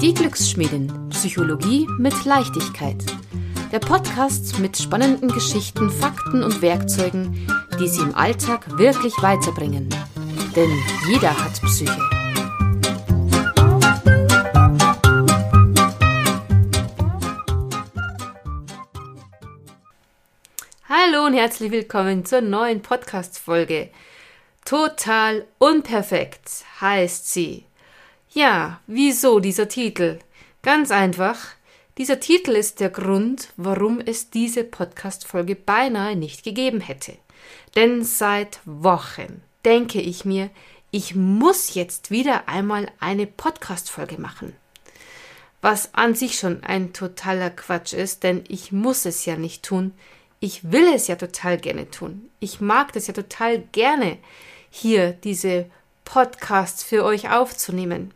Die Glücksschmiedin. Psychologie mit Leichtigkeit. Der Podcast mit spannenden Geschichten, Fakten und Werkzeugen, die Sie im Alltag wirklich weiterbringen. Denn jeder hat Psyche. Hallo und herzlich willkommen zur neuen Podcast-Folge. Total unperfekt heißt sie. Ja, wieso dieser Titel? Ganz einfach. Dieser Titel ist der Grund, warum es diese Podcast-Folge beinahe nicht gegeben hätte. Denn seit Wochen denke ich mir, ich muss jetzt wieder einmal eine Podcast-Folge machen. Was an sich schon ein totaler Quatsch ist, denn ich muss es ja nicht tun. Ich will es ja total gerne tun. Ich mag das ja total gerne, hier diese Podcasts für euch aufzunehmen.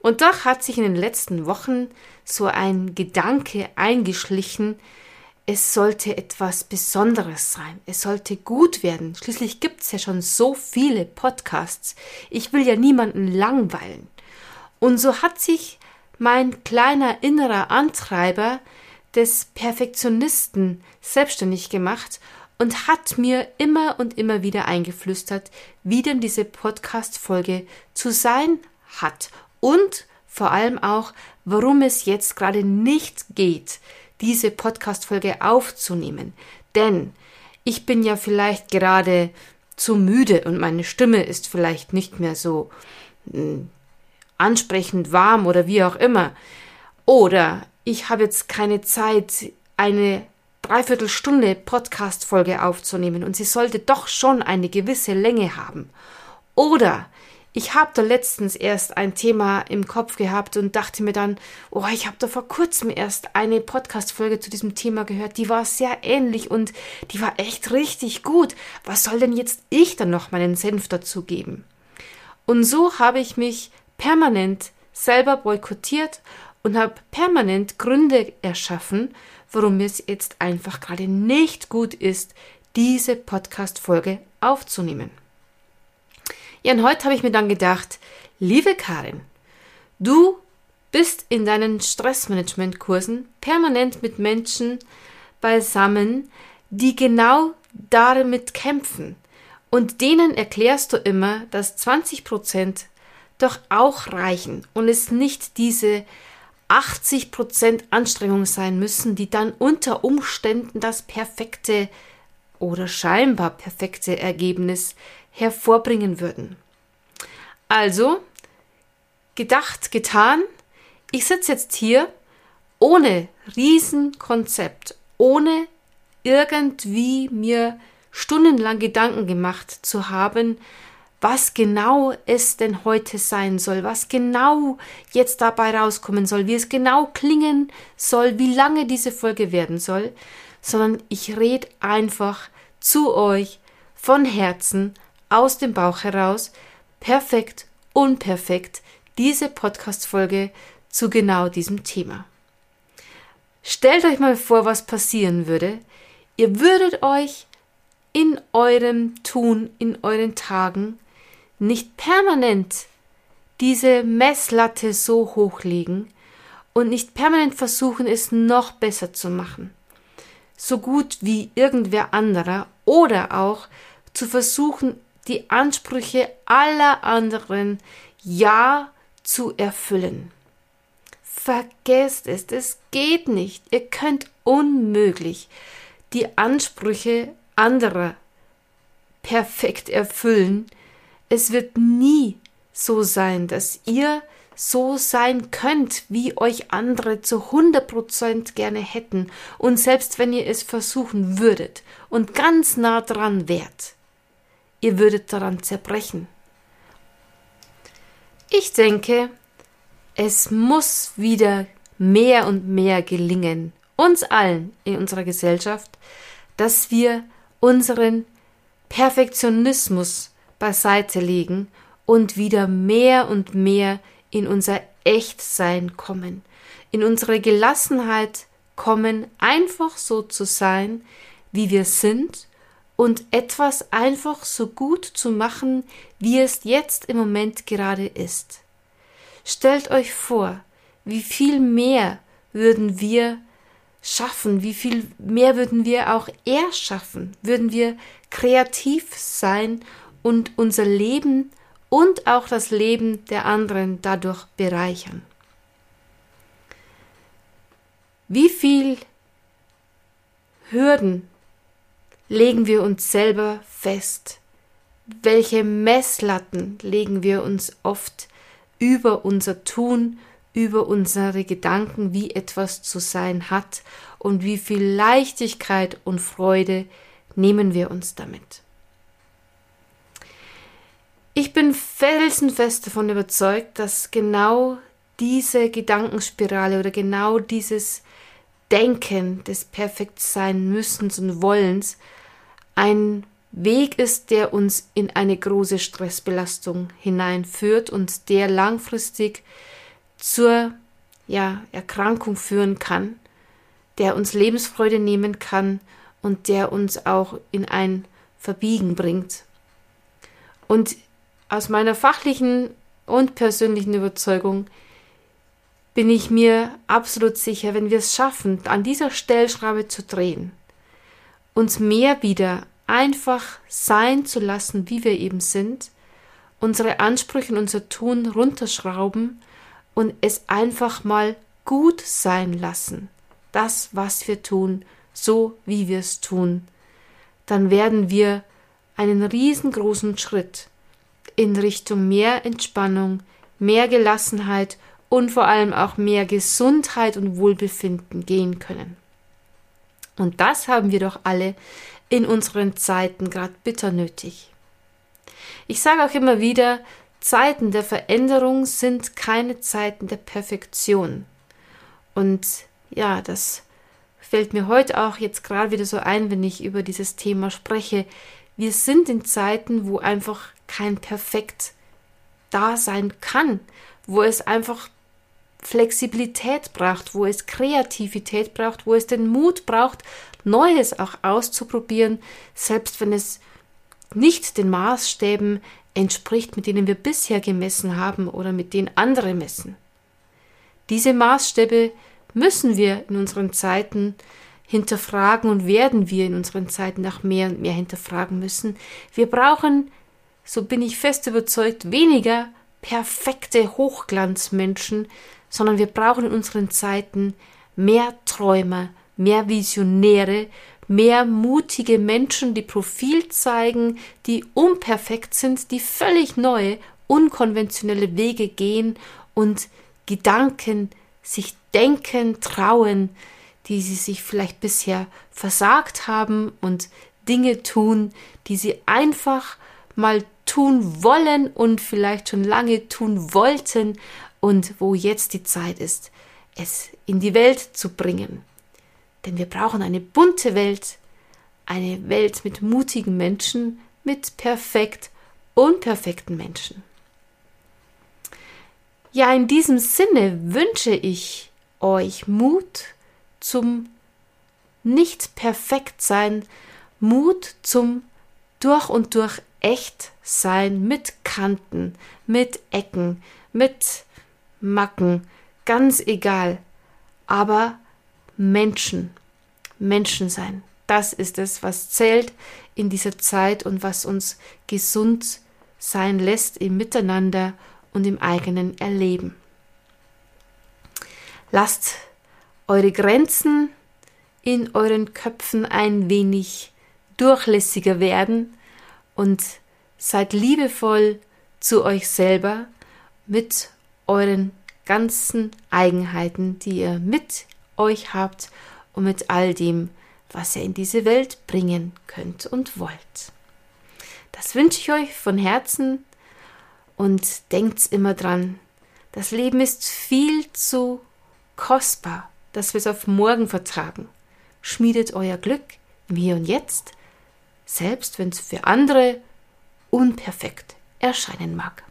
Und doch hat sich in den letzten Wochen so ein Gedanke eingeschlichen, es sollte etwas Besonderes sein. Es sollte gut werden. Schließlich gibt es ja schon so viele Podcasts. Ich will ja niemanden langweilen. Und so hat sich mein kleiner innerer Antreiber des Perfektionisten selbstständig gemacht und hat mir immer und immer wieder eingeflüstert, wie denn diese Podcast-Folge zu sein hat und vor allem auch, warum es jetzt gerade nicht geht, diese Podcast-Folge aufzunehmen. Denn ich bin ja vielleicht gerade zu müde und meine Stimme ist vielleicht nicht mehr so äh, ansprechend warm oder wie auch immer. Oder ich habe jetzt keine Zeit, eine Dreiviertelstunde Podcast-Folge aufzunehmen und sie sollte doch schon eine gewisse Länge haben. Oder ich habe da letztens erst ein Thema im Kopf gehabt und dachte mir dann, oh, ich habe da vor kurzem erst eine Podcast-Folge zu diesem Thema gehört, die war sehr ähnlich und die war echt richtig gut. Was soll denn jetzt ich dann noch meinen Senf dazu geben? Und so habe ich mich permanent selber boykottiert und habe permanent Gründe erschaffen, warum es jetzt einfach gerade nicht gut ist, diese Podcast-Folge aufzunehmen. Ja, und heute habe ich mir dann gedacht, liebe Karin, du bist in deinen Stressmanagement-Kursen permanent mit Menschen beisammen, die genau damit kämpfen. Und denen erklärst du immer, dass 20 Prozent doch auch reichen und es nicht diese 80 Prozent Anstrengung sein müssen, die dann unter Umständen das perfekte oder scheinbar perfekte Ergebnis hervorbringen würden. Also, gedacht, getan. Ich sitze jetzt hier ohne Riesenkonzept, ohne irgendwie mir stundenlang Gedanken gemacht zu haben, was genau es denn heute sein soll, was genau jetzt dabei rauskommen soll, wie es genau klingen soll, wie lange diese Folge werden soll, sondern ich rede einfach zu euch von Herzen aus dem Bauch heraus, perfekt, unperfekt, diese Podcast-Folge zu genau diesem Thema. Stellt euch mal vor, was passieren würde. Ihr würdet euch in eurem Tun, in euren Tagen nicht permanent diese Messlatte so hochlegen und nicht permanent versuchen, es noch besser zu machen. So gut wie irgendwer anderer oder auch zu versuchen, die Ansprüche aller anderen ja zu erfüllen. Vergesst es, es geht nicht. Ihr könnt unmöglich die Ansprüche anderer perfekt erfüllen. Es wird nie so sein, dass ihr so sein könnt, wie euch andere zu 100% gerne hätten und selbst wenn ihr es versuchen würdet und ganz nah dran wärt, ihr würdet daran zerbrechen. Ich denke, es muss wieder mehr und mehr gelingen, uns allen in unserer Gesellschaft, dass wir unseren Perfektionismus beiseite legen und wieder mehr und mehr in unser Echtsein kommen, in unsere Gelassenheit kommen, einfach so zu sein, wie wir sind und etwas einfach so gut zu machen, wie es jetzt im Moment gerade ist. Stellt euch vor, wie viel mehr würden wir schaffen, wie viel mehr würden wir auch erschaffen, würden wir kreativ sein und unser Leben und auch das Leben der anderen dadurch bereichern. Wie viel Hürden legen wir uns selber fest? Welche Messlatten legen wir uns oft über unser Tun, über unsere Gedanken, wie etwas zu sein hat und wie viel Leichtigkeit und Freude nehmen wir uns damit? Ich bin felsenfest davon überzeugt, dass genau diese Gedankenspirale oder genau dieses Denken des Perfektsein müssens und Wollens ein Weg ist, der uns in eine große Stressbelastung hineinführt und der langfristig zur ja, Erkrankung führen kann, der uns Lebensfreude nehmen kann und der uns auch in ein Verbiegen bringt. Und aus meiner fachlichen und persönlichen Überzeugung bin ich mir absolut sicher, wenn wir es schaffen, an dieser Stellschraube zu drehen, uns mehr wieder einfach sein zu lassen, wie wir eben sind, unsere Ansprüche und unser Tun runterschrauben und es einfach mal gut sein lassen, das, was wir tun, so wie wir es tun, dann werden wir einen riesengroßen Schritt in Richtung mehr Entspannung, mehr Gelassenheit und vor allem auch mehr Gesundheit und Wohlbefinden gehen können. Und das haben wir doch alle in unseren Zeiten gerade bitter nötig. Ich sage auch immer wieder, Zeiten der Veränderung sind keine Zeiten der Perfektion. Und ja, das fällt mir heute auch jetzt gerade wieder so ein, wenn ich über dieses Thema spreche. Wir sind in Zeiten, wo einfach kein Perfekt da sein kann, wo es einfach Flexibilität braucht, wo es Kreativität braucht, wo es den Mut braucht, Neues auch auszuprobieren, selbst wenn es nicht den Maßstäben entspricht, mit denen wir bisher gemessen haben oder mit denen andere messen. Diese Maßstäbe müssen wir in unseren Zeiten hinterfragen und werden wir in unseren Zeiten noch mehr und mehr hinterfragen müssen. Wir brauchen so bin ich fest überzeugt, weniger perfekte Hochglanzmenschen, sondern wir brauchen in unseren Zeiten mehr Träumer, mehr Visionäre, mehr mutige Menschen, die Profil zeigen, die unperfekt sind, die völlig neue, unkonventionelle Wege gehen und Gedanken sich denken, trauen, die sie sich vielleicht bisher versagt haben und Dinge tun, die sie einfach mal tun wollen und vielleicht schon lange tun wollten und wo jetzt die Zeit ist, es in die Welt zu bringen. Denn wir brauchen eine bunte Welt, eine Welt mit mutigen Menschen, mit perfekt unperfekten Menschen. Ja, in diesem Sinne wünsche ich euch Mut zum nicht perfekt sein, Mut zum durch und durch echt sein mit Kanten, mit Ecken, mit Macken, ganz egal. Aber Menschen, Menschen sein, das ist es, was zählt in dieser Zeit und was uns gesund sein lässt im Miteinander und im eigenen Erleben. Lasst eure Grenzen in euren Köpfen ein wenig durchlässiger werden und seid liebevoll zu euch selber mit euren ganzen Eigenheiten, die ihr mit euch habt und mit all dem, was ihr in diese Welt bringen könnt und wollt. Das wünsche ich euch von Herzen und denkt immer dran, das Leben ist viel zu kostbar, dass wir es auf morgen vertragen. Schmiedet euer Glück im Hier und Jetzt selbst wenn es für andere unperfekt erscheinen mag.